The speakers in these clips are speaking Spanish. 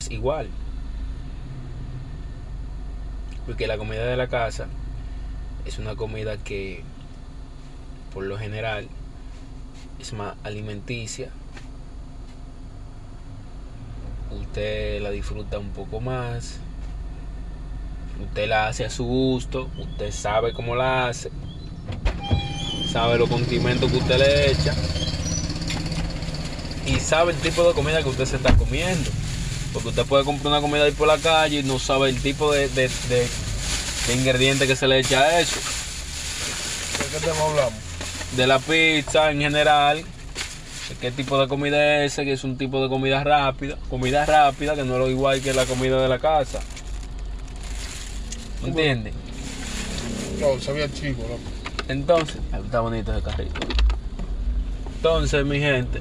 Es igual. Porque la comida de la casa es una comida que, por lo general, es más alimenticia. Usted la disfruta un poco más. Usted la hace a su gusto. Usted sabe cómo la hace. Sabe los condimentos que usted le echa. Y sabe el tipo de comida que usted se está comiendo. Porque usted puede comprar una comida ahí por la calle y no sabe el tipo de, de, de, de ingrediente que se le echa a eso. ¿De qué tema hablamos? De la pizza en general. De qué tipo de comida es ese, que es un tipo de comida rápida. Comida rápida que no es lo igual que la comida de la casa. ¿Me entiendes? No, sabía chico, loco. Entonces, está bonito ese carrito. Entonces, mi gente,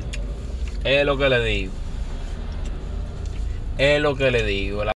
es lo que le digo. Es lo que le digo.